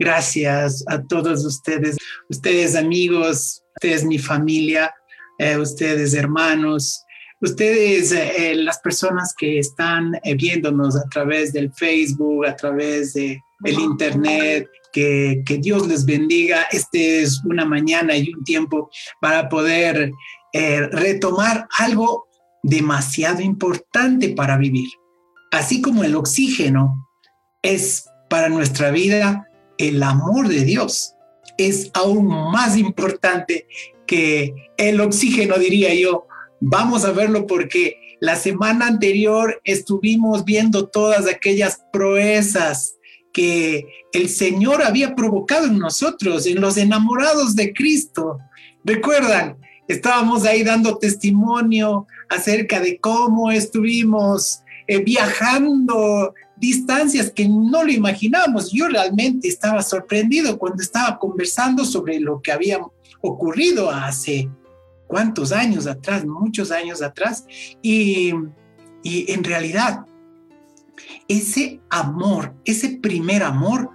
Gracias a todos ustedes, ustedes amigos, ustedes mi familia, eh, ustedes hermanos, ustedes eh, las personas que están eh, viéndonos a través del Facebook, a través de internet, que, que, Dios les bendiga. Este es una mañana y un tiempo para poder retomar algo demasiado importante para vivir. Así como el oxígeno es para nuestra vida, el amor de Dios es aún más importante que el oxígeno, diría yo. Vamos a verlo porque la semana anterior estuvimos viendo todas aquellas proezas que el Señor había provocado en nosotros, en los enamorados de Cristo. Recuerdan, estábamos ahí dando testimonio acerca de cómo estuvimos eh, viajando distancias que no lo imaginábamos. Yo realmente estaba sorprendido cuando estaba conversando sobre lo que había ocurrido hace cuántos años atrás, muchos años atrás, y, y en realidad ese amor, ese primer amor,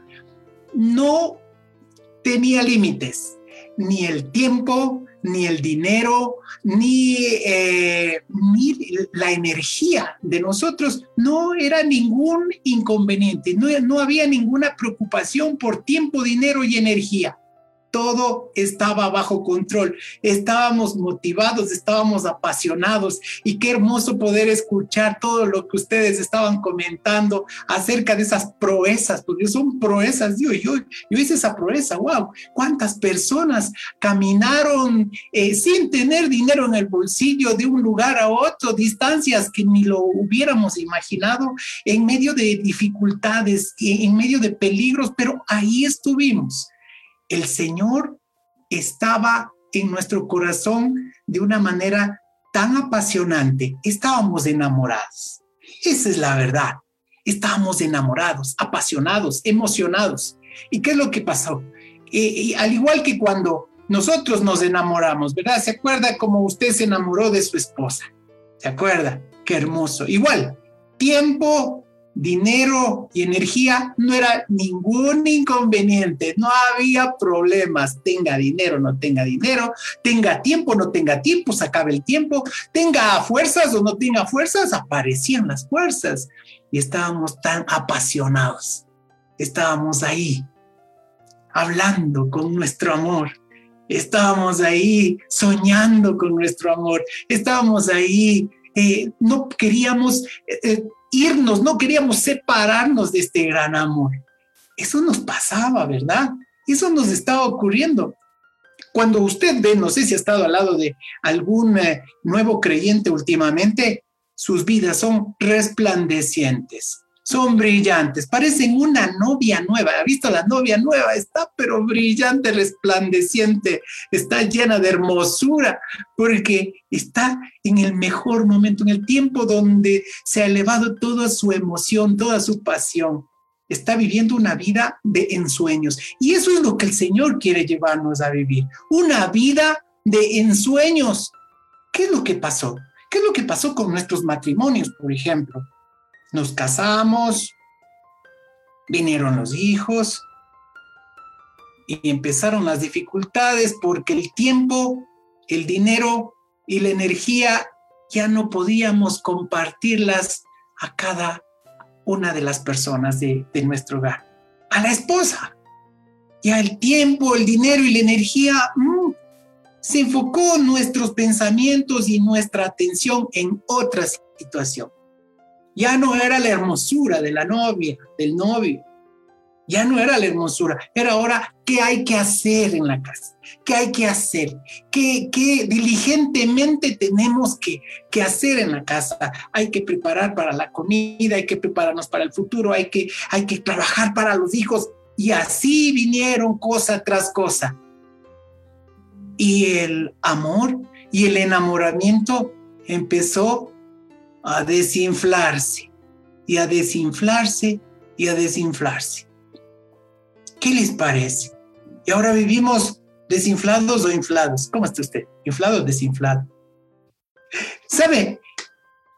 no tenía límites, ni el tiempo, ni el dinero, ni, eh, ni, la energía de nosotros, no era ningún inconveniente, no, no había ninguna preocupación por tiempo, dinero y energía todo estaba bajo control. Estábamos motivados, estábamos apasionados. Y qué hermoso poder escuchar todo lo que ustedes estaban comentando acerca de esas proezas, porque son proezas, Dios, yo, yo hice esa proeza, wow, cuántas personas caminaron eh, sin tener dinero en el bolsillo de un lugar a otro, distancias que ni lo hubiéramos imaginado, en medio de dificultades, en medio de peligros, pero ahí estuvimos el Señor estaba en nuestro corazón de una manera tan apasionante. Estábamos enamorados. Esa es la verdad. Estábamos enamorados, apasionados, emocionados. ¿Y qué es lo que pasó? y al igual que cuando nosotros nos enamoramos, ¿verdad? ¿Se acuerda cómo usted se enamoró de su esposa? ¿Se acuerda? Qué hermoso. Igual, tiempo dinero y energía no era ningún inconveniente, no había problemas, tenga dinero, no tenga dinero, tenga tiempo, no tenga tiempo, se acaba el tiempo, tenga fuerzas o no tenga fuerzas, aparecían las fuerzas y estábamos tan apasionados, estábamos ahí hablando con nuestro amor. Estábamos ahí soñando con nuestro amor, estábamos ahí eh, no queríamos eh, eh, irnos, no queríamos separarnos de este gran amor. Eso nos pasaba, ¿verdad? Eso nos estaba ocurriendo. Cuando usted ve, no sé si ha estado al lado de algún eh, nuevo creyente últimamente, sus vidas son resplandecientes son brillantes, parecen una novia nueva. ¿Ha visto la novia nueva? Está pero brillante, resplandeciente, está llena de hermosura, porque está en el mejor momento, en el tiempo donde se ha elevado toda su emoción, toda su pasión. Está viviendo una vida de ensueños. Y eso es lo que el Señor quiere llevarnos a vivir, una vida de ensueños. ¿Qué es lo que pasó? ¿Qué es lo que pasó con nuestros matrimonios, por ejemplo? Nos casamos, vinieron los hijos y empezaron las dificultades porque el tiempo, el dinero y la energía ya no podíamos compartirlas a cada una de las personas de, nuestro hogar. A la esposa. Ya el tiempo, el dinero y la energía mm, se enfocó nuestros pensamientos y nuestra atención en otra situación. Ya no era la hermosura de la novia, del novio. Ya no era la hermosura, era ahora qué hay que hacer en la casa, qué hay que hacer, qué, qué diligentemente tenemos que, que, hacer en la casa. Hay que preparar para la comida, hay que prepararnos para el futuro, hay que, hay que trabajar para los hijos. Y así vinieron cosa tras cosa. Y el amor y el enamoramiento empezó a desinflarse y a desinflarse y a desinflarse. ¿Qué les parece? Y ahora vivimos desinflados o inflados. ¿Cómo está usted? ¿Inflado o desinflado? ¿Sabe?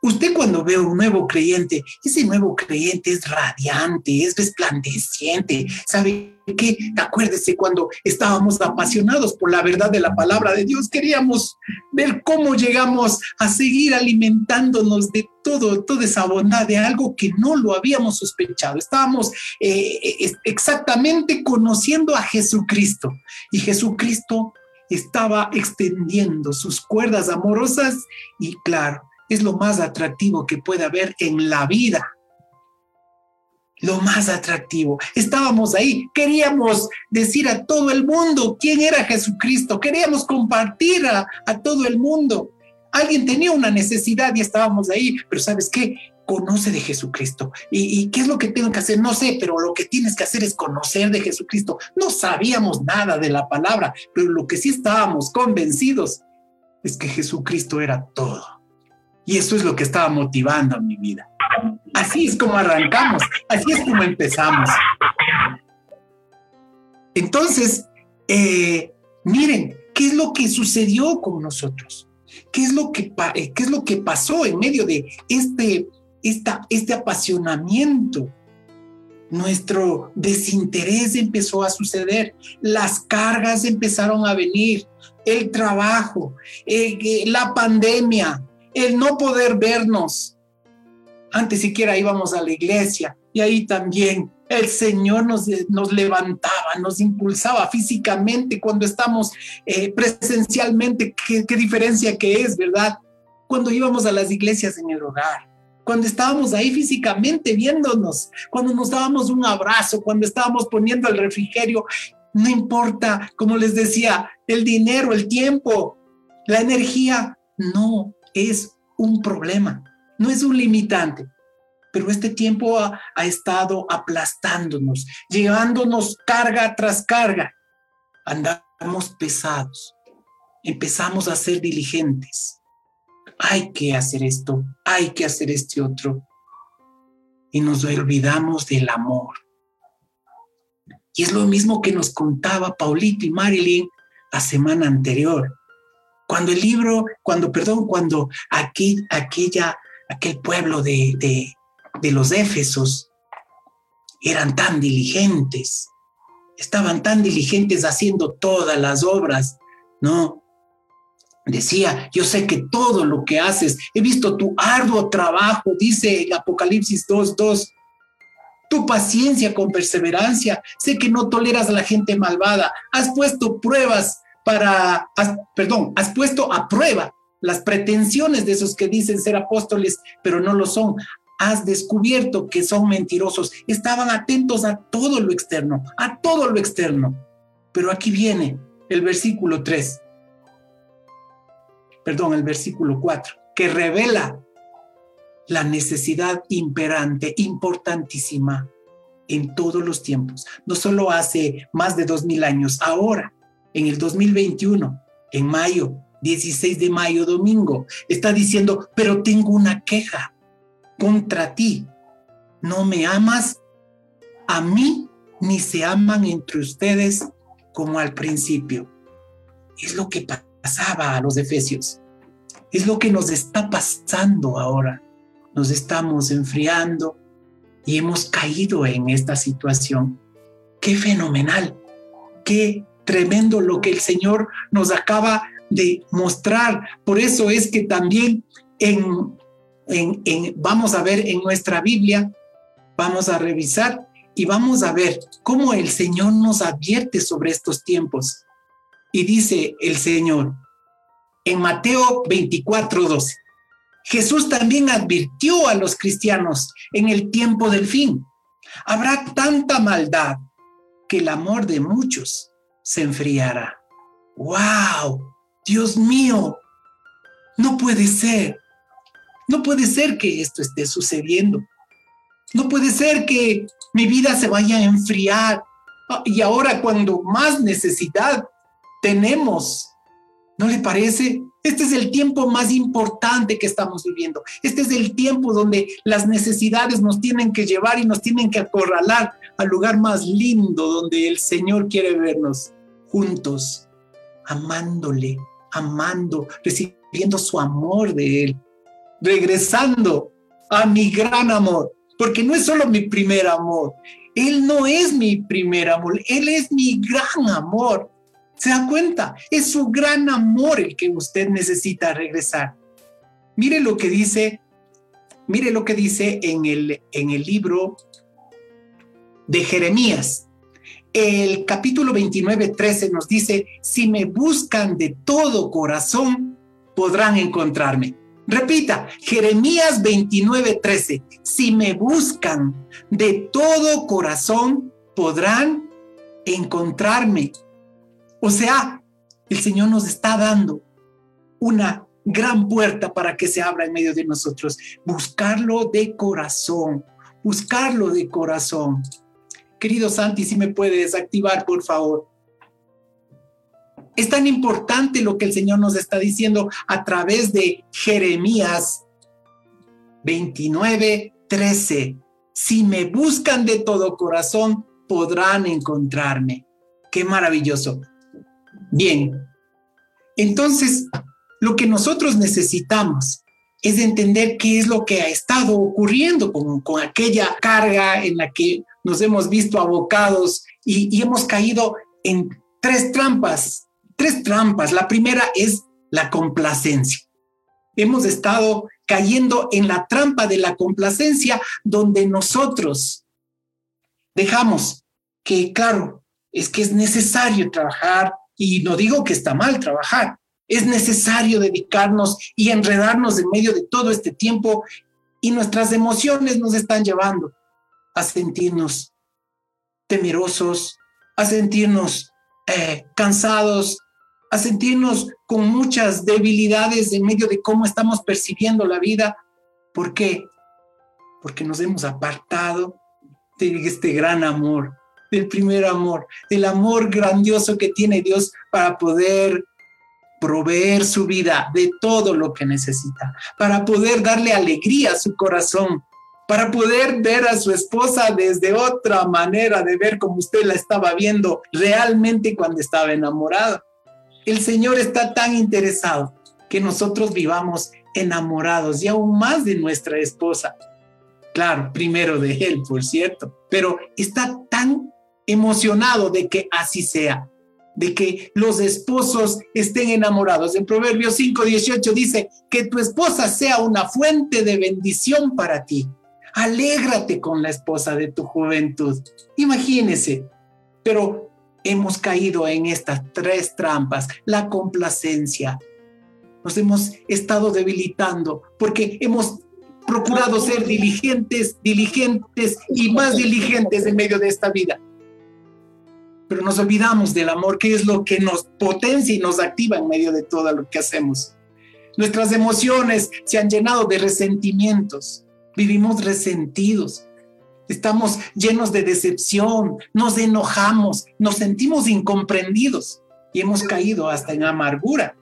Usted cuando ve un nuevo creyente, ese nuevo creyente es radiante, es resplandeciente. ¿Sabe qué? Acuérdese cuando estábamos apasionados por la verdad de la palabra de Dios, queríamos ver cómo llegamos a seguir alimentándonos de todo, toda esa bondad, de algo que no lo habíamos sospechado. Estábamos eh, exactamente conociendo a Jesucristo y Jesucristo estaba extendiendo sus cuerdas amorosas y claro, es lo más atractivo que puede haber en la vida. Lo más atractivo. Estábamos ahí, queríamos decir a todo el mundo quién era Jesucristo, queríamos compartir a, todo el mundo. Alguien tenía una necesidad y estábamos ahí, pero ¿sabes qué? conoce de Jesucristo. ¿Y, ¿Y, qué es lo que tengo que hacer? No sé, pero lo que tienes que hacer es conocer de Jesucristo. No sabíamos nada de la palabra, pero lo que sí estábamos convencidos es que Jesucristo era todo. Y eso es lo que estaba motivando mi vida. Así es como arrancamos, así es como empezamos. Entonces, eh, miren, ¿qué es lo que sucedió con nosotros? ¿Qué es lo que, eh, qué es lo que pasó en medio de este, esta, este apasionamiento? Nuestro desinterés empezó a suceder, las cargas empezaron a venir, el trabajo, eh, la pandemia, el no poder vernos. Antes siquiera íbamos a la iglesia y ahí también el Señor nos, nos levantaba, nos impulsaba físicamente cuando estamos eh, presencialmente. ¿qué, ¿Qué diferencia que es, verdad? Cuando íbamos a las iglesias en el hogar, cuando estábamos ahí físicamente viéndonos, cuando nos dábamos un abrazo, cuando estábamos poniendo el refrigerio, no importa, como les decía, el dinero, el tiempo, la energía, no, es un problema, no es un limitante. Pero este tiempo ha, estado aplastándonos, llevándonos carga tras carga. Andamos pesados, empezamos a ser diligentes. Hay que hacer esto, hay que hacer este otro. Y nos olvidamos del amor. Y es lo mismo que nos contaba Paulito y Marilyn la semana anterior. Cuando el libro, cuando, perdón, cuando aquí, aquella, aquel pueblo de, de, de los Éfesos eran tan diligentes, estaban tan diligentes haciendo todas las obras, ¿no? Decía, yo sé que todo lo que haces, he visto tu arduo trabajo, dice el Apocalipsis 2.2, tu paciencia con perseverancia, sé que no toleras a la gente malvada, has puesto pruebas para, perdón, has puesto a prueba las pretensiones de esos que dicen ser apóstoles, pero no lo son. Has descubierto que son mentirosos. Estaban atentos a todo lo externo, a todo lo externo. Pero aquí viene el versículo 3, perdón, el versículo 4, que revela la necesidad imperante, importantísima en todos los tiempos, no solo hace más de dos mil años, ahora en el 2021, en mayo, 16 de mayo, domingo, está diciendo, pero tengo una queja contra ti. No me amas a mí, ni se aman entre ustedes como al principio. Es lo que pasaba a los efesios. Es lo que nos está pasando ahora. Nos estamos enfriando y hemos caído en esta situación. Qué fenomenal, qué tremendo lo que el Señor nos acaba de mostrar. Por eso es que también en, vamos a ver en nuestra Biblia, vamos a revisar y vamos a ver cómo el Señor nos advierte sobre estos tiempos. Y dice el Señor en Mateo 24, 12. Jesús también advirtió a los cristianos en el tiempo del fin. Habrá tanta maldad que el amor de muchos se enfriará. ¡Wow! Dios mío, no puede ser. No puede ser que esto esté sucediendo. No puede ser que mi vida se vaya a enfriar. Ah, y ahora cuando más necesidad tenemos, ¿no le parece? Este es el tiempo más importante que estamos viviendo. Este es el tiempo donde las necesidades nos tienen que llevar y nos tienen que acorralar al lugar más lindo donde el Señor quiere vernos juntos, amándole, amando, recibiendo su amor de Él. regresando a mi gran amor, porque no es solo mi primer amor, Él no es mi primer amor, Él es mi gran amor. ¿Se da cuenta? Es su gran amor el que usted necesita regresar. Mire lo que dice, mire lo que dice en el, en el libro de Jeremías. El capítulo 29, 13 nos dice, si me buscan de todo corazón, podrán encontrarme. Repita, Jeremías 29, 13, si me buscan de todo corazón, podrán encontrarme. O sea, el Señor nos está dando una gran puerta para que se abra en medio de nosotros. Buscarlo de corazón, buscarlo de corazón. Querido Santi, si me puedes activar, por favor. Es tan importante lo que el Señor nos está diciendo a través de Jeremías 29, 13. Si me buscan de todo corazón, podrán encontrarme. Qué maravilloso. Bien, entonces lo que nosotros necesitamos es entender qué es lo que ha estado ocurriendo con, con aquella carga en la que nos hemos visto abocados y, y hemos caído en tres trampas, tres trampas. La primera es la complacencia. Hemos estado cayendo en la trampa de la complacencia donde nosotros dejamos que, claro, es que es necesario trabajar y no digo que está mal trabajar, es necesario dedicarnos y enredarnos en medio de todo este tiempo y nuestras emociones nos están llevando a sentirnos temerosos, a sentirnos eh, cansados, a sentirnos con muchas debilidades en medio de cómo estamos percibiendo la vida. ¿Por qué? Porque nos hemos apartado de este gran amor, del primer amor, del amor grandioso que tiene Dios para poder proveer su vida de todo lo que necesita, para poder darle alegría a su corazón, para poder ver a su esposa desde otra manera de ver como usted la estaba viendo realmente cuando estaba enamorada. El Señor está tan interesado que nosotros vivamos enamorados y aún más de nuestra esposa. Claro, primero de Él, por cierto, pero está tan emocionado de que así sea de que los esposos estén enamorados. En Proverbios 5, 18 dice, que tu esposa sea una fuente de bendición para ti. Alégrate con la esposa de tu juventud. Imagínese, pero hemos caído en estas tres trampas, la complacencia. Nos hemos estado debilitando porque hemos procurado ser diligentes, diligentes y más diligentes en medio de esta vida pero nos olvidamos del amor, que es lo que nos potencia y nos activa en medio de todo lo que hacemos. Nuestras emociones se han llenado de resentimientos, vivimos resentidos, estamos llenos de decepción, nos enojamos, nos sentimos incomprendidos y hemos caído hasta en amargura.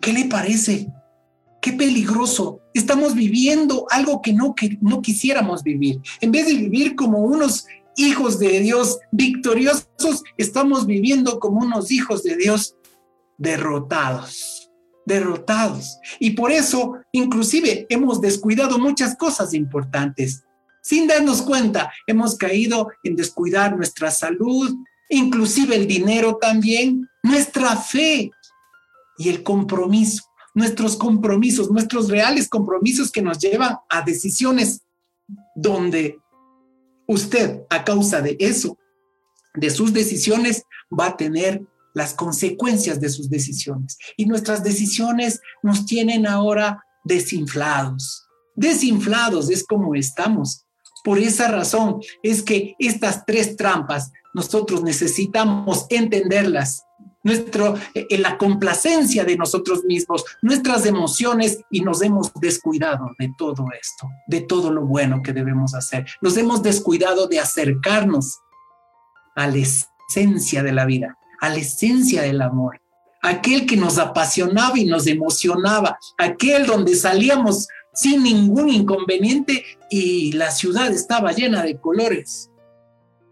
¿Qué le parece? Qué peligroso. Estamos viviendo algo que no, que no quisiéramos vivir. En vez de vivir como unos hijos de Dios victoriosos, estamos viviendo como unos hijos de Dios derrotados, derrotados. Y por eso, inclusive, hemos descuidado muchas cosas importantes. Sin darnos cuenta, hemos caído en descuidar nuestra salud, inclusive el dinero también, nuestra fe y el compromiso, nuestros compromisos, nuestros reales compromisos que nos llevan a decisiones donde usted a causa de eso, de sus decisiones, va a tener las consecuencias de sus decisiones. Y nuestras decisiones nos tienen ahora desinflados. Desinflados es como estamos. Por esa razón es que estas tres trampas nosotros necesitamos entenderlas nuestro, en eh, la complacencia de nosotros mismos, nuestras emociones y nos hemos descuidado de todo esto, de todo lo bueno que debemos hacer. Nos hemos descuidado de acercarnos a la esencia de la vida, a la esencia del amor, aquel que nos apasionaba y nos emocionaba, aquel donde salíamos sin ningún inconveniente y la ciudad estaba llena de colores.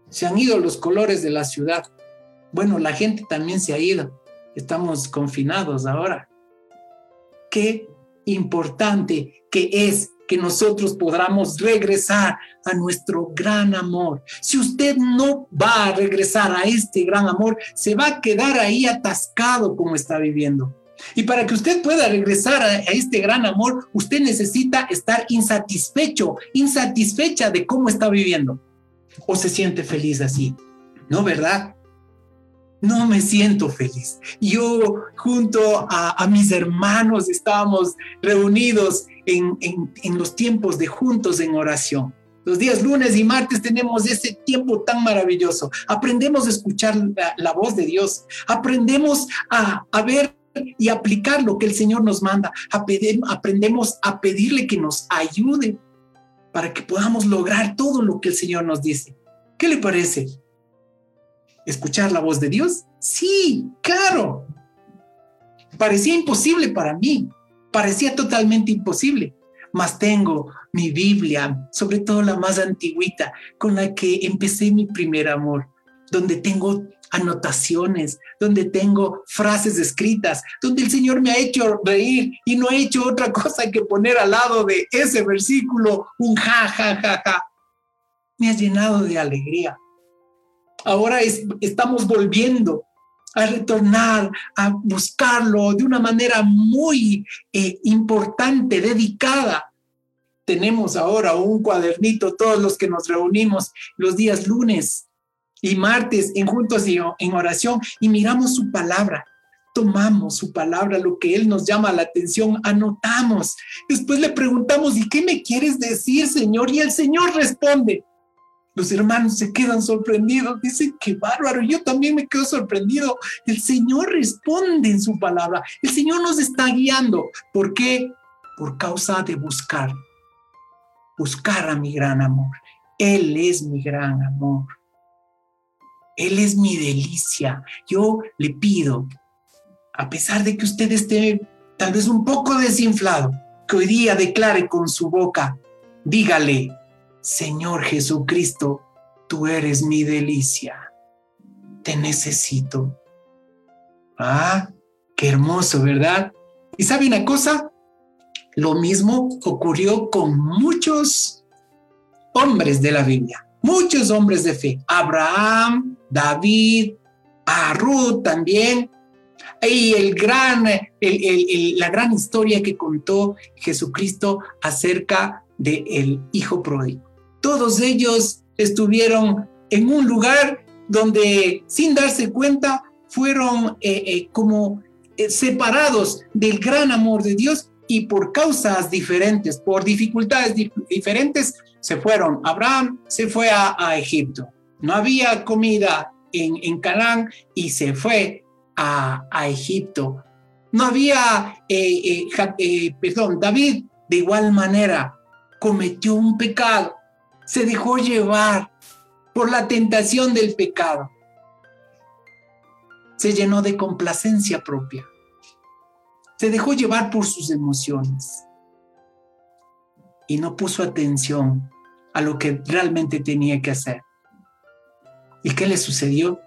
Se han ido los colores de la ciudad bueno, la gente también se ha ido. Estamos confinados ahora. Qué importante que es que nosotros podamos regresar a nuestro gran amor. Si usted no va a regresar a este gran amor, se va a quedar ahí atascado como está viviendo. Y para que usted pueda regresar a, este gran amor, usted necesita estar insatisfecho, insatisfecha de cómo está viviendo. ¿O se siente feliz así? ¿No, verdad? No me siento feliz. Yo junto a, mis hermanos estábamos reunidos en, los tiempos de juntos en oración. Los días lunes y martes tenemos ese tiempo tan maravilloso. Aprendemos a escuchar la, voz de Dios. Aprendemos a, ver y aplicar lo que el Señor nos manda. aprendemos a pedirle que nos ayude para que podamos lograr todo lo que el Señor nos dice. ¿Qué le parece? Escuchar la voz de Dios? Sí, claro. Parecía imposible para mí, parecía totalmente imposible, mas tengo mi Biblia, sobre todo la más antigüita, con la que empecé mi primer amor, donde tengo anotaciones, donde tengo frases escritas, donde el Señor me ha hecho reír y no ha hecho otra cosa que poner al lado de ese versículo un ja, ja, ja, ja. Me ha llenado de alegría ahora estamos volviendo a retornar, a buscarlo de una manera muy eh, importante, dedicada. Tenemos ahora un cuadernito, todos los que nos reunimos los días lunes y martes en juntos y en oración y miramos su palabra. Tomamos su palabra, lo que Él nos llama la atención, anotamos. Después le preguntamos, ¿y qué me quieres decir, Señor? Y el Señor responde. Los hermanos se quedan sorprendidos, dicen, qué bárbaro, yo también me quedo sorprendido. El Señor responde en su palabra, el Señor nos está guiando. ¿Por qué? Por causa de buscar, buscar a mi gran amor. Él es mi gran amor. Él es mi delicia. Yo le pido, a pesar de que usted esté tal vez un poco desinflado, que hoy día declare con su boca, dígale, Señor Jesucristo, tú eres mi delicia. Te necesito. Ah, qué hermoso, ¿verdad? Y sabe una cosa, lo mismo ocurrió con muchos hombres de la Biblia, muchos hombres de fe. Abraham, David, a también. Y el gran, la gran historia que contó Jesucristo acerca del hijo pródigo todos ellos estuvieron en un lugar donde sin darse cuenta fueron eh, eh, como eh, separados del gran amor de Dios y por causas diferentes, por dificultades diferentes, se fueron. Abraham se fue a, Egipto. No había comida en, Canaán y se fue a, a Egipto. No había, perdón, David de igual manera cometió un pecado se dejó llevar por la tentación del pecado. Se llenó de complacencia propia. Se dejó llevar por sus emociones. Y no puso atención a lo que realmente tenía que hacer. ¿Y qué le sucedió?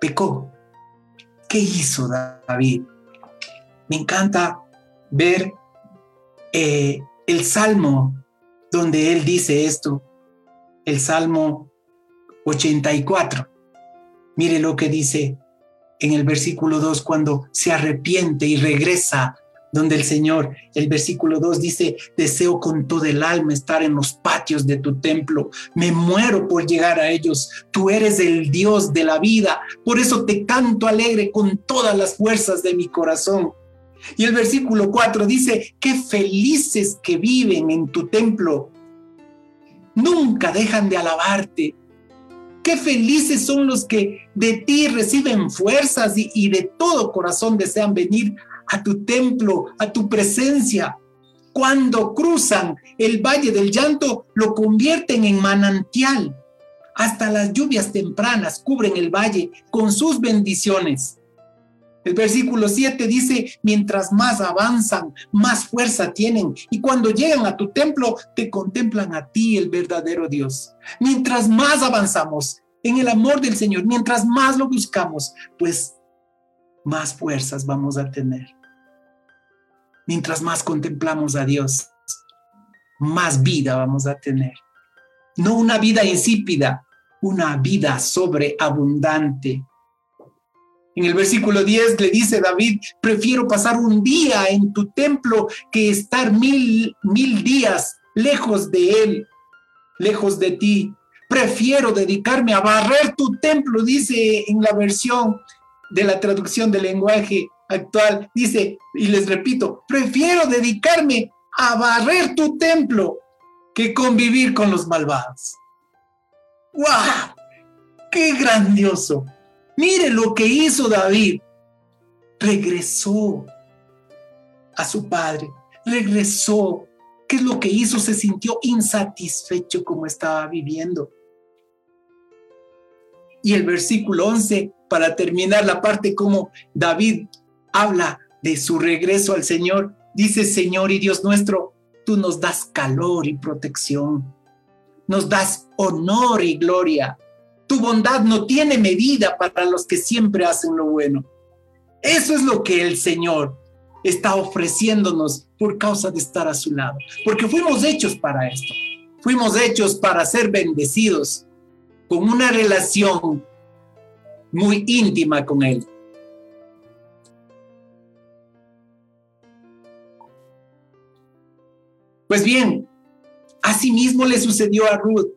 Pecó. ¿Qué hizo David? Me encanta ver eh, el salmo donde él dice esto, el Salmo 84. Mire lo que dice en el versículo 2 cuando se arrepiente y regresa donde el Señor, el versículo 2 dice, deseo con todo el alma estar en los patios de tu templo, me muero por llegar a ellos, tú eres el Dios de la vida, por eso te canto alegre con todas las fuerzas de mi corazón. Y el versículo 4 dice, qué felices que viven en tu templo. Nunca dejan de alabarte. Qué felices son los que de ti reciben fuerzas y, de todo corazón desean venir a tu templo, a tu presencia. Cuando cruzan el valle del llanto, lo convierten en manantial. Hasta las lluvias tempranas cubren el valle con sus bendiciones. El versículo 7 dice, mientras más avanzan, más fuerza tienen. Y cuando llegan a tu templo, te contemplan a ti, el verdadero Dios. Mientras más avanzamos en el amor del Señor, mientras más lo buscamos, pues más fuerzas vamos a tener. mientras más contemplamos a Dios, más vida vamos a tener. No una vida insípida, una vida sobreabundante. En el versículo 10 le dice David, prefiero pasar un día en tu templo que estar mil, mil días lejos de él, lejos de ti. Prefiero dedicarme a barrer tu templo, dice en la versión de la traducción del lenguaje actual. Dice, y les repito, prefiero dedicarme a barrer tu templo que convivir con los malvados. ¡Wow! ¡Qué grandioso! Mire lo que hizo David. Regresó a su padre, regresó. ¿Qué es lo que hizo? Se sintió insatisfecho como estaba viviendo. Y el versículo 11, para terminar la parte como David habla de su regreso al Señor, dice, Señor y Dios nuestro, tú nos das calor y protección, nos das honor y gloria. Tu bondad no tiene medida para los que siempre hacen lo bueno. Eso es lo que el Señor está ofreciéndonos por causa de estar a su lado, porque fuimos hechos para esto. Fuimos hechos para ser bendecidos con una relación muy íntima con Él. Pues bien, asimismo le sucedió a Ruth.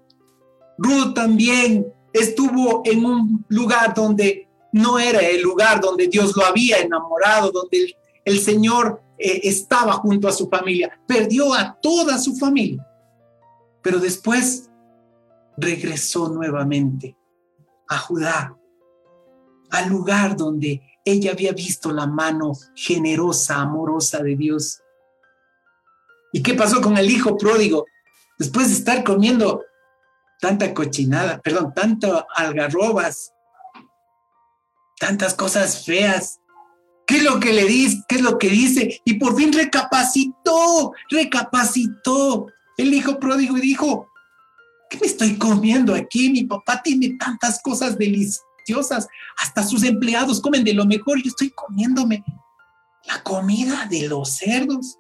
Ruth también estuvo en un lugar donde no era el lugar donde Dios lo había enamorado, donde el, Señor eh, estaba junto a su familia. Perdió a toda su familia, pero después regresó nuevamente a Judá, al lugar donde ella había visto la mano generosa, amorosa de Dios. ¿Y qué pasó con el hijo pródigo? Después de estar comiendo tanta cochinada, perdón, tanto algarrobas, tantas cosas feas. ¿Qué es lo que le dice? ¿Qué es lo que dice? Y por fin recapacitó, recapacitó el hijo pródigo y dijo, ¿qué me estoy comiendo aquí? Mi papá tiene tantas cosas deliciosas, hasta sus empleados comen de lo mejor, yo estoy comiéndome la comida de los cerdos.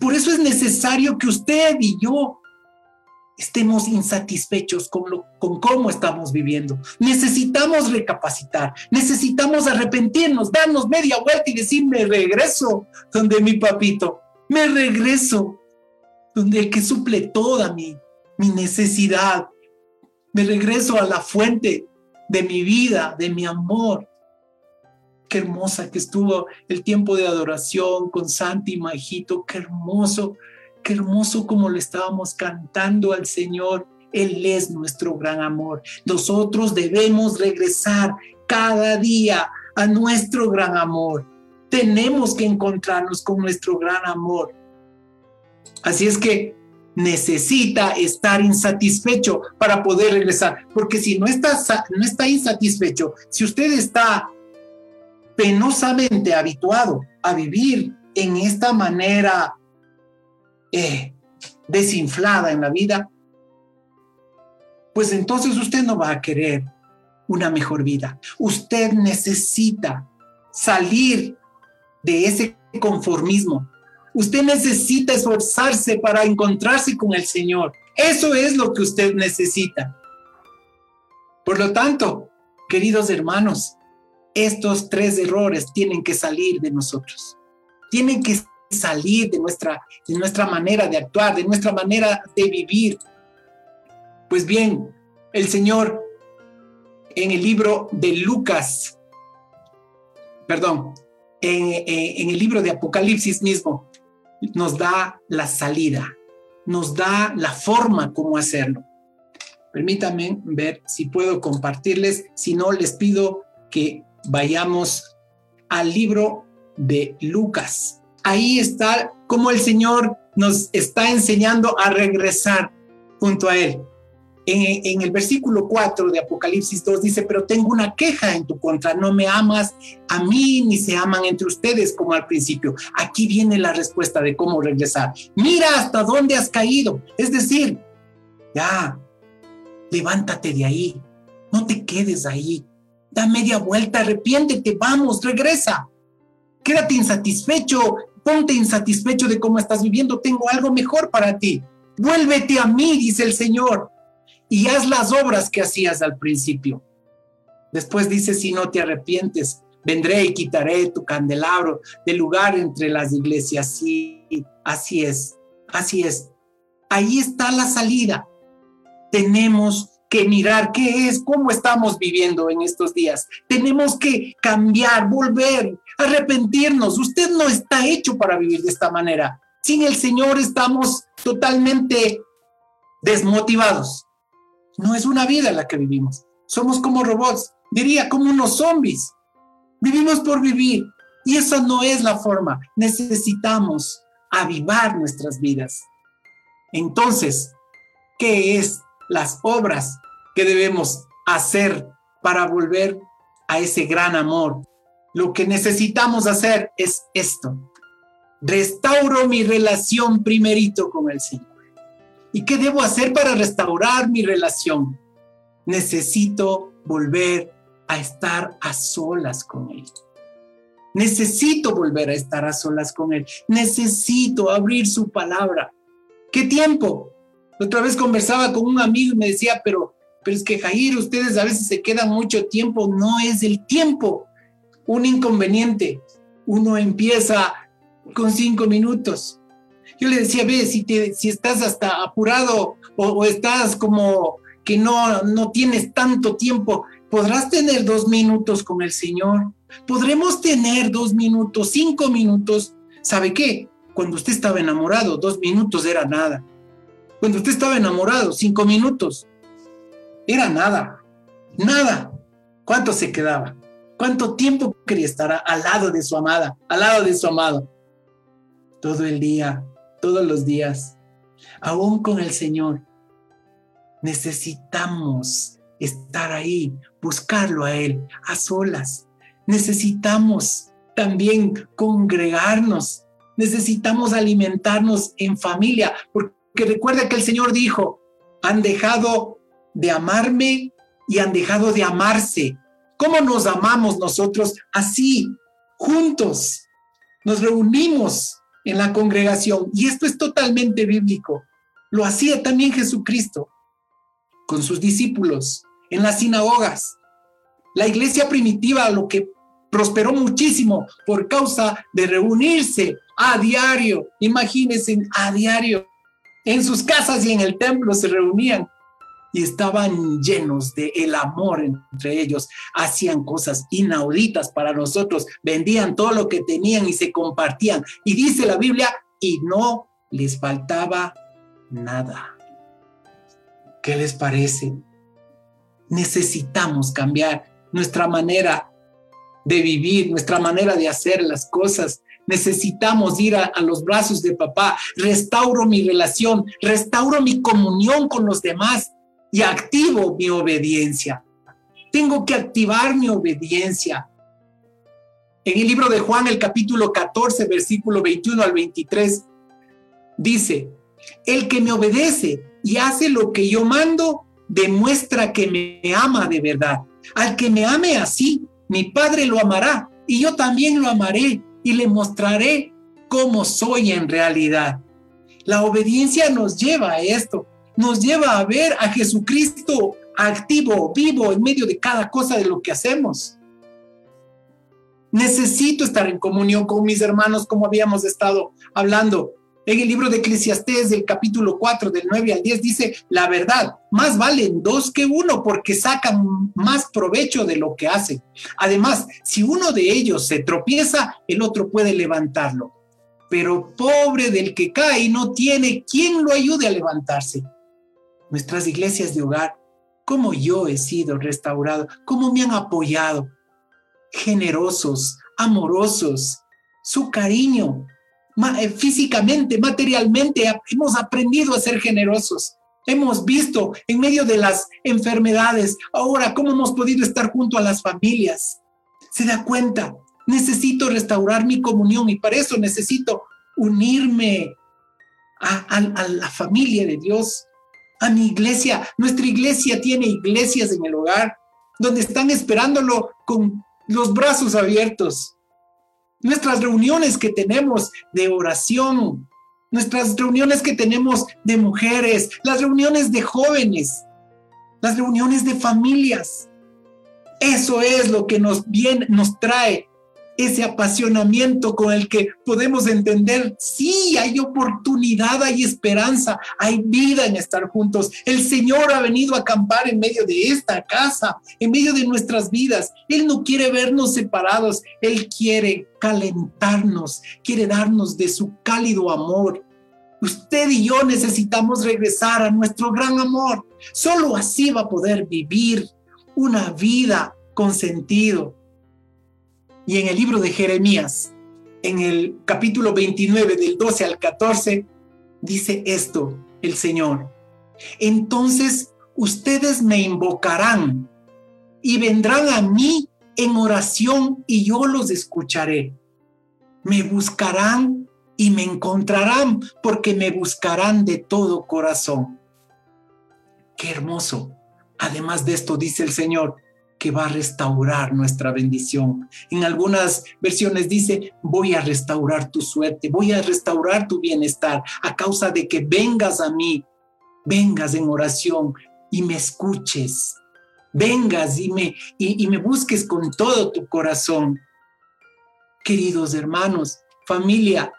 Por eso es necesario que usted y yo estemos insatisfechos con, lo, con cómo estamos viviendo. Necesitamos recapacitar, necesitamos arrepentirnos, darnos media vuelta y decir, me regreso donde mi papito, me regreso donde el que suple toda mi, mi necesidad, me regreso a la fuente de mi vida, de mi amor, qué hermosa que estuvo el tiempo de adoración con Santi y Majito, qué hermoso, hermoso como le estábamos cantando al Señor. Él es nuestro gran amor. Nosotros debemos regresar cada día a nuestro gran amor. Tenemos que encontrarnos con nuestro gran amor. Así es que necesita estar insatisfecho para poder regresar, porque si no está, no está insatisfecho, si usted está penosamente habituado a vivir en esta manera eh, desinflada en la vida, pues entonces usted no va a querer una mejor vida. Usted necesita salir de ese conformismo. Usted necesita esforzarse para encontrarse con el Señor. Eso es lo que usted necesita. Por lo tanto, queridos hermanos, estos tres errores tienen que salir de nosotros. Tienen que salir de nuestra, de nuestra manera de actuar, de nuestra manera de vivir. Pues bien, el Señor en el libro de Lucas, perdón, en, en el libro de Apocalipsis mismo, nos da la salida, nos da la forma como hacerlo. Permítanme ver si puedo compartirles, si no les pido que vayamos al libro de Lucas. Ahí está como el Señor nos está enseñando a regresar junto a Él. En, el versículo 4 de Apocalipsis 2 dice, pero tengo una queja en tu contra, no me amas a mí ni se aman entre ustedes como al principio. Aquí viene la respuesta de cómo regresar. Mira hasta dónde has caído. Es decir, ya, levántate de ahí, no te quedes ahí, da media vuelta, arrepiéntete, vamos, regresa. Quédate insatisfecho ponte insatisfecho de cómo estás viviendo, tengo algo mejor para ti. Vuélvete a mí, dice el Señor, y haz las obras que hacías al principio. Después dice, si no te arrepientes, vendré y quitaré tu candelabro del lugar entre las iglesias. Sí, así es, así es. Ahí está la salida. Tenemos que mirar qué es, cómo estamos viviendo en estos días. Tenemos que cambiar, volver, arrepentirnos. Usted no está hecho para vivir de esta manera. Sin el Señor estamos totalmente desmotivados. No es una vida la que vivimos. Somos como robots, diría como unos zombies. Vivimos por vivir. Y esa no es la forma. Necesitamos avivar nuestras vidas. Entonces, ¿qué es las obras que debemos hacer para volver a ese gran amor. Lo que necesitamos hacer es esto. Restauro mi relación primerito con el Señor. ¿Y qué debo hacer para restaurar mi relación? Necesito volver a estar a solas con Él. Necesito volver a estar a solas con Él. Necesito abrir su palabra. ¿Qué tiempo? otra vez conversaba con un amigo y me decía, pero, pero es que Jair, ustedes a veces se quedan mucho tiempo, no es el tiempo un inconveniente. Uno empieza con cinco minutos. Yo le decía, ve, si, si estás hasta apurado o, o, estás como que no, no tienes tanto tiempo, podrás tener dos minutos con el Señor. Podremos tener dos minutos, cinco minutos. ¿Sabe qué? Cuando usted estaba enamorado, dos minutos era nada. Cuando usted estaba enamorado, cinco minutos, era nada, nada. ¿Cuánto se quedaba? ¿Cuánto tiempo quería estar al lado de su amada, al lado de su amado? Todo el día, todos los días, aún con el Señor. Necesitamos estar ahí, buscarlo a Él, a solas. Necesitamos también congregarnos. Necesitamos alimentarnos en familia, porque que recuerda que el Señor dijo, han dejado de amarme y han dejado de amarse. ¿Cómo nos amamos nosotros? Así, juntos. Nos reunimos en la congregación y esto es totalmente bíblico. Lo hacía también Jesucristo con sus discípulos en las sinagogas. La iglesia primitiva lo que prosperó muchísimo por causa de reunirse a diario. Imagínense, a diario en sus casas y en el templo se reunían y estaban llenos de el amor entre ellos, hacían cosas inauditas para nosotros, vendían todo lo que tenían y se compartían. Y dice la Biblia, y no les faltaba nada. ¿Qué les parece? Necesitamos cambiar nuestra manera de vivir, nuestra manera de hacer las cosas necesitamos ir a, los brazos de papá, restauro mi relación, restauro mi comunión con los demás y activo mi obediencia. Tengo que activar mi obediencia. En el libro de Juan, el capítulo 14, versículo 21 al 23, dice, el que me obedece y hace lo que yo mando, demuestra que me ama de verdad. Al que me ame así, mi Padre lo amará y yo también lo amaré y le mostraré cómo soy en realidad. La obediencia nos lleva a esto, nos lleva a ver a Jesucristo activo, vivo en medio de cada cosa de lo que hacemos. Necesito estar en comunión con mis hermanos como habíamos estado hablando. En el libro de Eclesiastés, del capítulo 4, del 9 al 10, dice, la verdad, más valen dos que uno porque sacan más provecho de lo que hacen. Además, si uno de ellos se tropieza, el otro puede levantarlo. Pero pobre del que cae no tiene quien lo ayude a levantarse. Nuestras iglesias de hogar, como yo he sido restaurado, cómo me han apoyado, generosos, amorosos, su cariño, eh, físicamente, materialmente, hemos aprendido a ser generosos. Hemos visto en medio de las enfermedades ahora cómo hemos podido estar junto a las familias. Se da cuenta, necesito restaurar mi comunión y para eso necesito unirme a, a la familia de Dios, a mi iglesia. Nuestra iglesia tiene iglesias en el hogar donde están esperándolo con los brazos abiertos nuestras reuniones que tenemos de oración, nuestras reuniones que tenemos de mujeres, las reuniones de jóvenes, las reuniones de familias. Eso es lo que nos viene, nos trae ese apasionamiento con el que podemos entender, sí, hay oportunidad, hay esperanza, hay vida en estar juntos. El Señor ha venido a acampar en medio de esta casa, en medio de nuestras vidas. Él no quiere vernos separados, Él quiere calentarnos, quiere darnos de su cálido amor. Usted y yo necesitamos regresar a nuestro gran amor. Solo así va a poder vivir una vida con sentido, y en el libro de Jeremías, en el capítulo 29 del 12 al 14, dice esto el Señor. Entonces ustedes me invocarán y vendrán a mí en oración y yo los escucharé. Me buscarán y me encontrarán porque me buscarán de todo corazón. Qué hermoso. Además de esto, dice el Señor, que va a restaurar nuestra bendición. En algunas versiones dice, voy a restaurar tu suerte, voy a restaurar tu bienestar a causa de que vengas a mí, vengas en oración y me escuches, vengas y me, y, y me busques con todo tu corazón. Queridos hermanos, familia,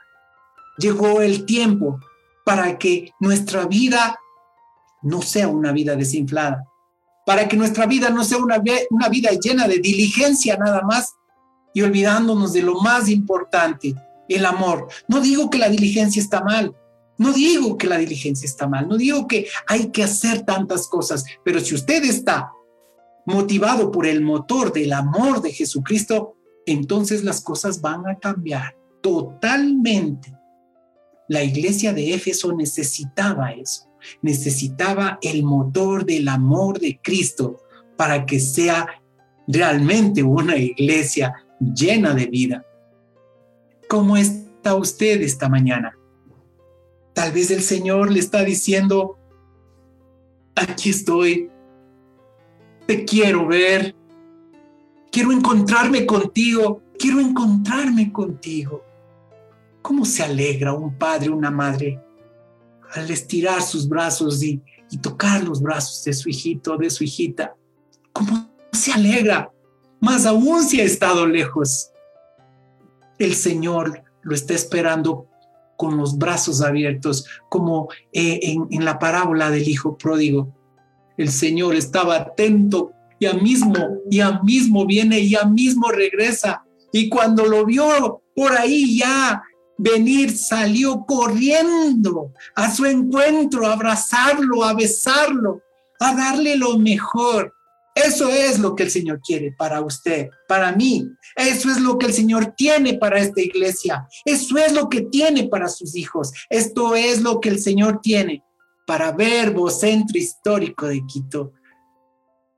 llegó el tiempo para que nuestra vida no sea una vida desinflada, para que nuestra vida no sea una, vida llena de diligencia nada más y olvidándonos de lo más importante, el amor. No digo que la diligencia está mal, no digo que la diligencia está mal, no digo que hay que hacer tantas cosas, pero si usted está motivado por el motor del amor de Jesucristo, entonces las cosas van a cambiar totalmente. La iglesia de Éfeso necesitaba eso necesitaba el motor del amor de Cristo para que sea realmente una iglesia llena de vida. ¿Cómo está usted esta mañana? Tal vez el Señor le está diciendo, aquí estoy, te quiero ver, quiero encontrarme contigo, quiero encontrarme contigo. ¿Cómo se alegra un padre, una madre al estirar sus brazos y, tocar los brazos de su hijito, de su hijita, cómo se alegra, más aún si ha estado lejos. El Señor lo está esperando con los brazos abiertos, como eh, en, en la parábola del Hijo Pródigo. El Señor estaba atento, ya mismo, ya mismo viene, ya mismo regresa. Y cuando lo vio por ahí ya venir, salió corriendo a su encuentro, a abrazarlo, a besarlo, a darle lo mejor. Eso es lo que el Señor quiere para usted, para mí. Eso es lo que el Señor tiene para esta iglesia. Eso es lo que tiene para sus hijos. Esto es lo que el Señor tiene para Verbo Centro Histórico de Quito.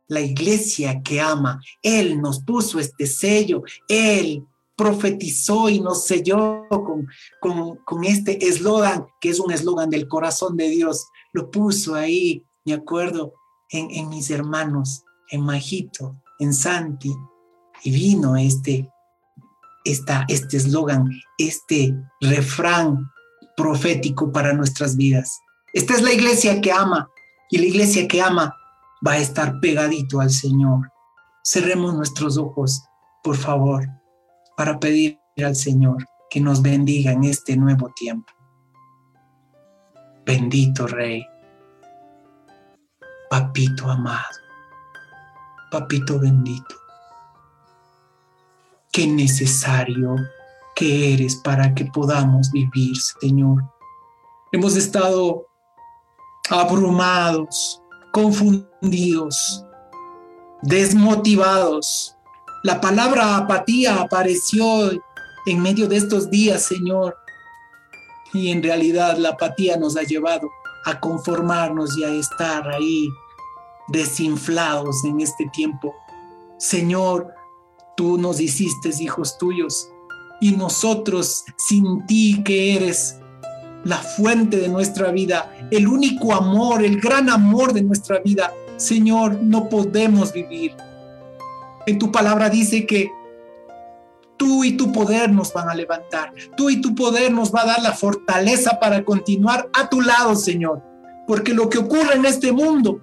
La iglesia que ama. Él nos puso este sello. Él profetizó y nos selló con, con, este eslogan, que es un eslogan del corazón de Dios. Lo puso ahí, me acuerdo, en, en mis hermanos, en Majito, en Santi, y vino este esta, este eslogan, este refrán profético para nuestras vidas. Esta es la iglesia que ama y la iglesia que ama va a estar pegadito al Señor. Cerremos nuestros ojos, por favor para pedir al Señor que nos bendiga en este nuevo tiempo. Bendito Rey, Papito amado, Papito bendito, qué necesario que eres para que podamos vivir, Señor. Hemos estado abrumados, confundidos, desmotivados, la palabra apatía apareció en medio de estos días, Señor. Y en realidad la apatía nos ha llevado a conformarnos y a estar ahí desinflados en este tiempo. Señor, tú nos hiciste hijos tuyos y nosotros sin ti que eres la fuente de nuestra vida, el único amor, el gran amor de nuestra vida, Señor, no podemos vivir en tu palabra dice que Tú y tu poder nos van a levantar. Tú y tu poder nos va a dar la fortaleza para continuar a tu lado, Señor. Porque lo que ocurre en este mundo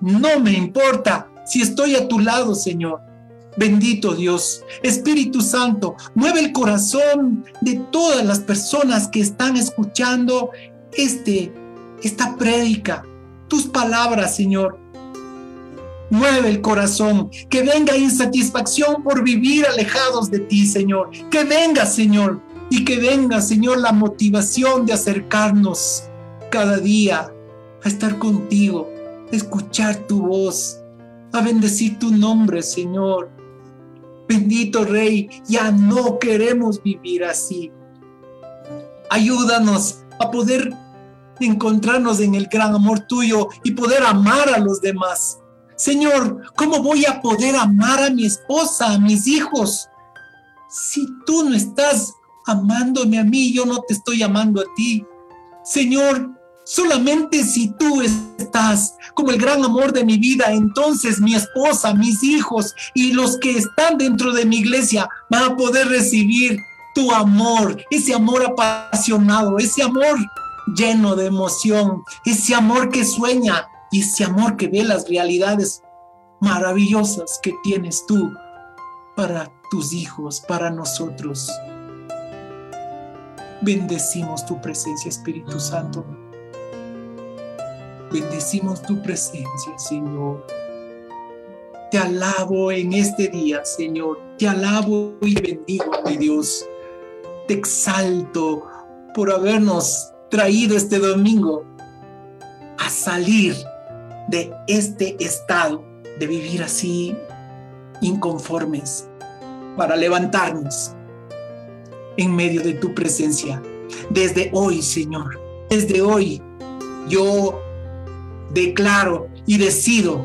no me importa si estoy a tu lado, Señor. Bendito Dios, Espíritu Santo, mueve el corazón de todas las personas que están escuchando este, esta prédica, tus palabras, Señor. Mueve el corazón, que venga insatisfacción por vivir alejados de ti, Señor. Que venga, Señor, y que venga, Señor, la motivación de acercarnos cada día a estar contigo, a escuchar tu voz, a bendecir tu nombre, Señor. Bendito Rey, ya no queremos vivir así. Ayúdanos a poder encontrarnos en el gran amor tuyo y poder amar a los demás. Señor, ¿cómo voy a poder amar a mi esposa, a mis hijos? Si tú no estás amándome a mí, yo no te estoy amando a ti. Señor, solamente si tú estás como el gran amor de mi vida, entonces mi esposa, mis hijos y los que están dentro de mi iglesia van a poder recibir tu amor, ese amor apasionado, ese amor lleno de emoción, ese amor que sueña y ese amor que ve las realidades maravillosas que tienes tú para tus hijos, para nosotros. Bendecimos tu presencia, Espíritu Santo. Bendecimos tu presencia, Señor. Te alabo en este día, Señor. Te alabo y bendigo, mi Dios. Te exalto por habernos traído este domingo a salir de este estado de vivir así inconformes para levantarnos en medio de tu presencia. Desde hoy, Señor, desde hoy yo declaro y decido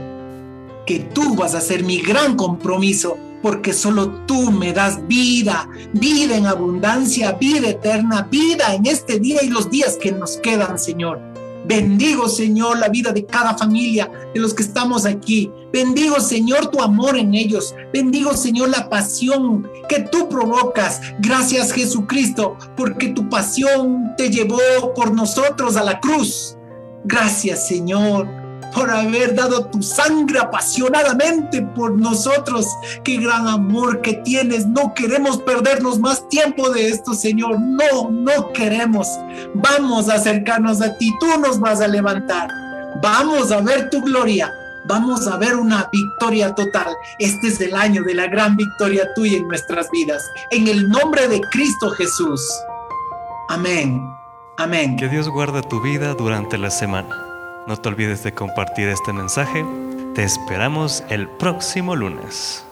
que tú vas a ser mi gran compromiso porque solo tú me das vida, vida en abundancia, vida eterna, vida en este día y los días que nos quedan, Señor. Bendigo, Señor, la vida de cada familia, de los que estamos aquí. Bendigo, Señor, tu amor en ellos. Bendigo, Señor, la pasión que tú provocas. Gracias, Jesucristo, porque tu pasión te llevó por nosotros a la cruz. Gracias, Señor por haber dado tu sangre apasionadamente por nosotros. Qué gran amor que tienes. No queremos perdernos más tiempo de esto, Señor. No, no queremos. Vamos a acercarnos a ti. Tú nos vas a levantar. Vamos a ver tu gloria. Vamos a ver una victoria total. Este es el año de la gran victoria tuya en nuestras vidas. En el nombre de Cristo Jesús. Amén. Amén. Que Dios guarde tu vida durante la semana. No te olvides de compartir este mensaje. Te esperamos el próximo lunes.